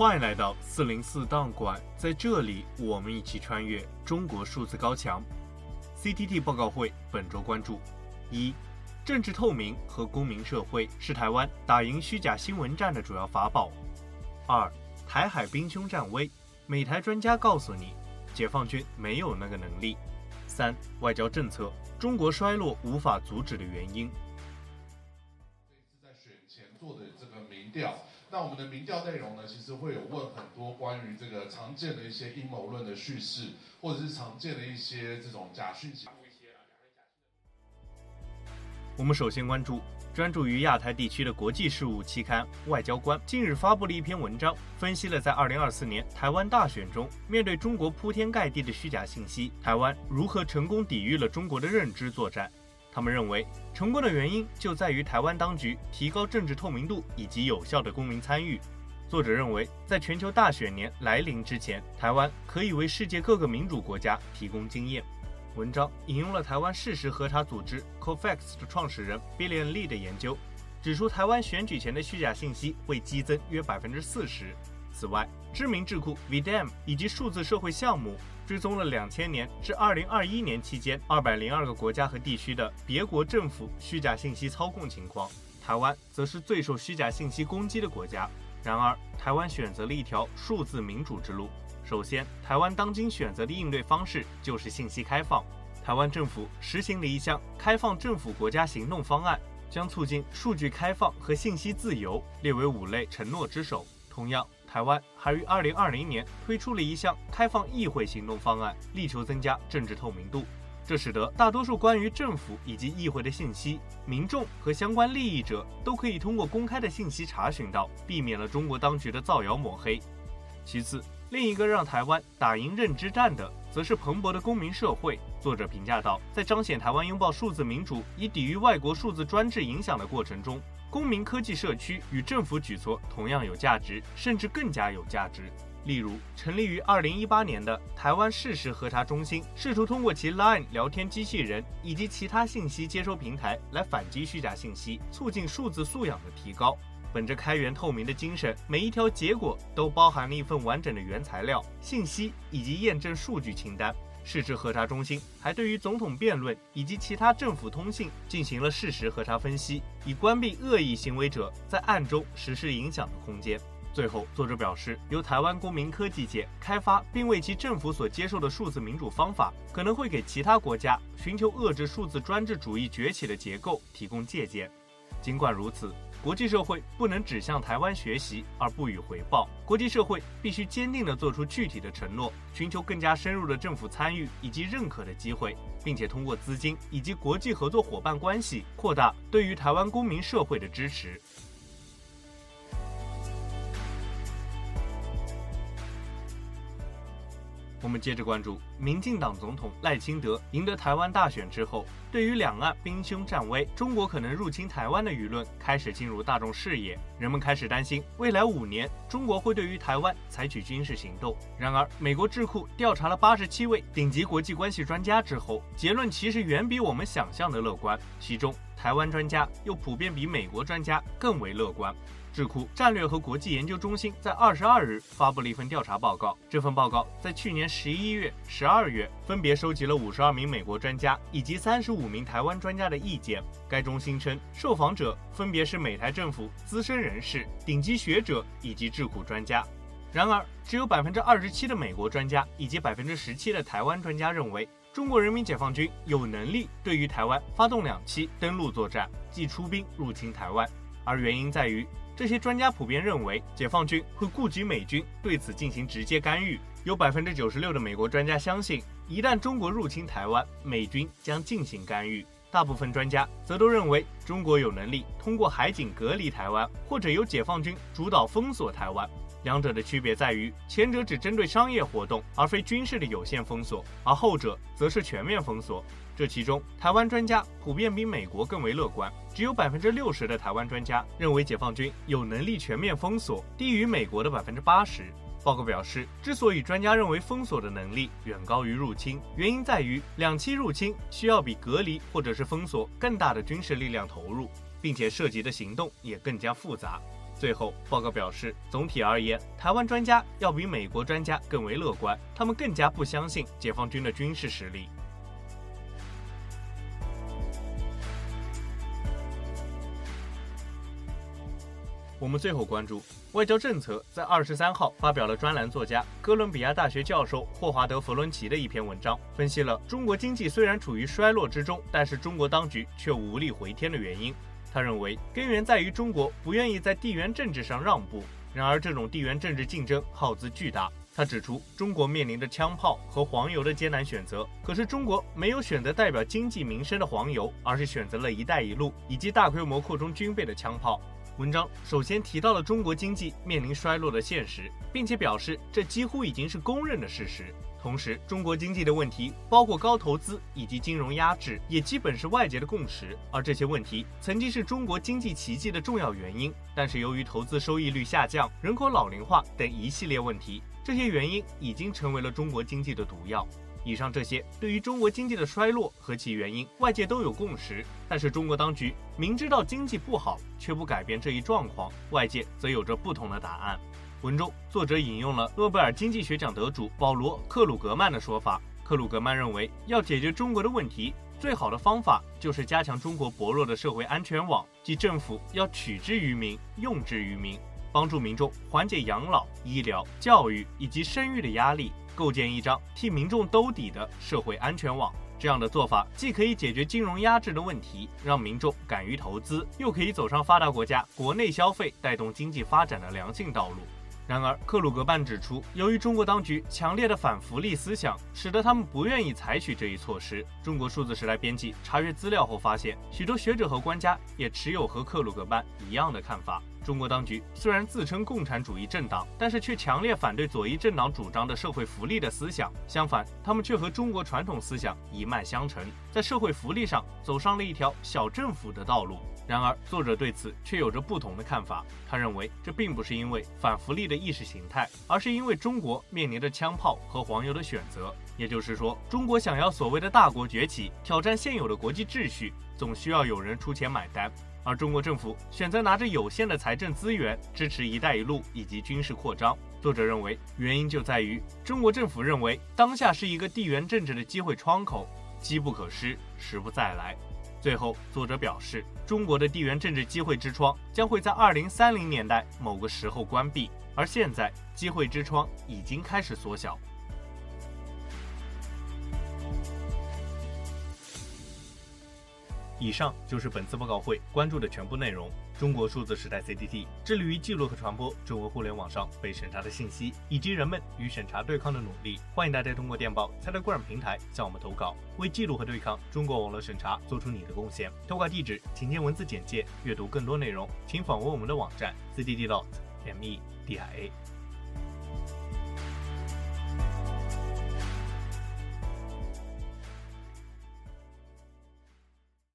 欢迎来到四零四档案馆，在这里，我们一起穿越中国数字高墙。CTT 报告会本周关注：一、政治透明和公民社会是台湾打赢虚假新闻战的主要法宝；二、台海兵凶战危，美台专家告诉你，解放军没有那个能力；三、外交政策，中国衰落无法阻止的原因。这一次在选前做的这个民调。那我们的民调内容呢，其实会有问很多关于这个常见的一些阴谋论的叙事，或者是常见的一些这种假讯息。我们首先关注专注于亚太地区的国际事务期刊《外交官》近日发布了一篇文章，分析了在2024年台湾大选中，面对中国铺天盖地的虚假信息，台湾如何成功抵御了中国的认知作战。他们认为，成功的原因就在于台湾当局提高政治透明度以及有效的公民参与。作者认为，在全球大选年来临之前，台湾可以为世界各个民主国家提供经验。文章引用了台湾事实核查组织 COFAX 的创始人 Billion Lee 的研究，指出台湾选举前的虚假信息会激增约百分之四十。此外，知名智库 VDM 以及数字社会项目追踪了两千年至二零二一年期间二百零二个国家和地区的别国政府虚假信息操控情况，台湾则是最受虚假信息攻击的国家。然而，台湾选择了一条数字民主之路。首先，台湾当今选择的应对方式就是信息开放。台湾政府实行了一项开放政府国家行动方案，将促进数据开放和信息自由列为五类承诺之首。同样，台湾还于二零二零年推出了一项开放议会行动方案，力求增加政治透明度。这使得大多数关于政府以及议会的信息，民众和相关利益者都可以通过公开的信息查询到，避免了中国当局的造谣抹黑。其次，另一个让台湾打赢认知战的，则是蓬勃的公民社会。作者评价道，在彰显台湾拥抱数字民主，以抵御外国数字专制影响的过程中，公民科技社区与政府举措同样有价值，甚至更加有价值。例如，成立于二零一八年的台湾事实核查中心，试图通过其 Line 聊天机器人以及其他信息接收平台来反击虚假信息，促进数字素养的提高。本着开源透明的精神，每一条结果都包含了一份完整的原材料、信息以及验证数据清单。事实核查中心还对于总统辩论以及其他政府通信进行了事实核查分析，以关闭恶意行为者在暗中实施影响的空间。最后，作者表示，由台湾公民科技界开发并为其政府所接受的数字民主方法，可能会给其他国家寻求遏制数字专制主义崛起的结构提供借鉴。尽管如此，国际社会不能只向台湾学习而不予回报。国际社会必须坚定地做出具体的承诺，寻求更加深入的政府参与以及认可的机会，并且通过资金以及国际合作伙伴关系扩大对于台湾公民社会的支持。我们接着关注，民进党总统赖清德赢得台湾大选之后，对于两岸兵凶战危、中国可能入侵台湾的舆论开始进入大众视野，人们开始担心未来五年中国会对于台湾采取军事行动。然而，美国智库调查了八十七位顶级国际关系专家之后，结论其实远比我们想象的乐观，其中台湾专家又普遍比美国专家更为乐观。智库战略和国际研究中心在二十二日发布了一份调查报告。这份报告在去年十一月、十二月分别收集了五十二名美国专家以及三十五名台湾专家的意见。该中心称，受访者分别是美台政府资深人士、顶级学者以及智库专家。然而，只有百分之二十七的美国专家以及百分之十七的台湾专家认为，中国人民解放军有能力对于台湾发动两栖登陆作战，即出兵入侵台湾。而原因在于。这些专家普遍认为，解放军会顾及美军对此进行直接干预。有百分之九十六的美国专家相信，一旦中国入侵台湾，美军将进行干预。大部分专家则都认为，中国有能力通过海警隔离台湾，或者由解放军主导封锁台湾。两者的区别在于，前者只针对商业活动，而非军事的有限封锁，而后者则是全面封锁。这其中，台湾专家普遍比美国更为乐观，只有百分之六十的台湾专家认为解放军有能力全面封锁，低于美国的百分之八十。报告表示，之所以专家认为封锁的能力远高于入侵，原因在于两栖入侵需要比隔离或者是封锁更大的军事力量投入，并且涉及的行动也更加复杂。最后，报告表示，总体而言，台湾专家要比美国专家更为乐观，他们更加不相信解放军的军事实力。我们最后关注外交政策，在二十三号发表了专栏作家哥伦比亚大学教授霍华德·弗伦奇的一篇文章，分析了中国经济虽然处于衰落之中，但是中国当局却无力回天的原因。他认为根源在于中国不愿意在地缘政治上让步，然而这种地缘政治竞争耗资巨大。他指出，中国面临着枪炮和黄油的艰难选择，可是中国没有选择代表经济民生的黄油，而是选择了一带一路以及大规模扩充军备的枪炮。文章首先提到了中国经济面临衰落的现实，并且表示这几乎已经是公认的事实。同时，中国经济的问题包括高投资以及金融压制，也基本是外界的共识。而这些问题曾经是中国经济奇迹的重要原因，但是由于投资收益率下降、人口老龄化等一系列问题，这些原因已经成为了中国经济的毒药。以上这些对于中国经济的衰落和其原因，外界都有共识。但是中国当局明知道经济不好，却不改变这一状况，外界则有着不同的答案。文中作者引用了诺贝尔经济学奖得主保罗·克鲁格曼的说法。克鲁格曼认为，要解决中国的问题，最好的方法就是加强中国薄弱的社会安全网，即政府要取之于民，用之于民，帮助民众缓解养老、医疗、教育以及生育的压力。构建一张替民众兜底的社会安全网，这样的做法既可以解决金融压制的问题，让民众敢于投资，又可以走上发达国家国内消费带动经济发展的良性道路。然而，克鲁格曼指出，由于中国当局强烈的反福利思想，使得他们不愿意采取这一措施。中国数字时代编辑查阅资料后发现，许多学者和官家也持有和克鲁格曼一样的看法。中国当局虽然自称共产主义政党，但是却强烈反对左翼政党主张的社会福利的思想。相反，他们却和中国传统思想一脉相承，在社会福利上走上了一条小政府的道路。然而，作者对此却有着不同的看法。他认为，这并不是因为反福利的意识形态，而是因为中国面临着枪炮和黄油的选择。也就是说，中国想要所谓的大国崛起，挑战现有的国际秩序，总需要有人出钱买单。而中国政府选择拿着有限的财政资源支持“一带一路”以及军事扩张。作者认为，原因就在于中国政府认为当下是一个地缘政治的机会窗口，机不可失，时不再来。最后，作者表示，中国的地缘政治机会之窗将会在二零三零年代某个时候关闭，而现在机会之窗已经开始缩小。以上就是本次报告会关注的全部内容。中国数字时代 CDT 致力于记录和传播中文互联网上被审查的信息，以及人们与审查对抗的努力。欢迎大家通过电报、Telegram 平台向我们投稿，为记录和对抗中国网络审查做出你的贡献。投稿地址请见文字简介。阅读更多内容，请访问我们的网站 CDDotMedia。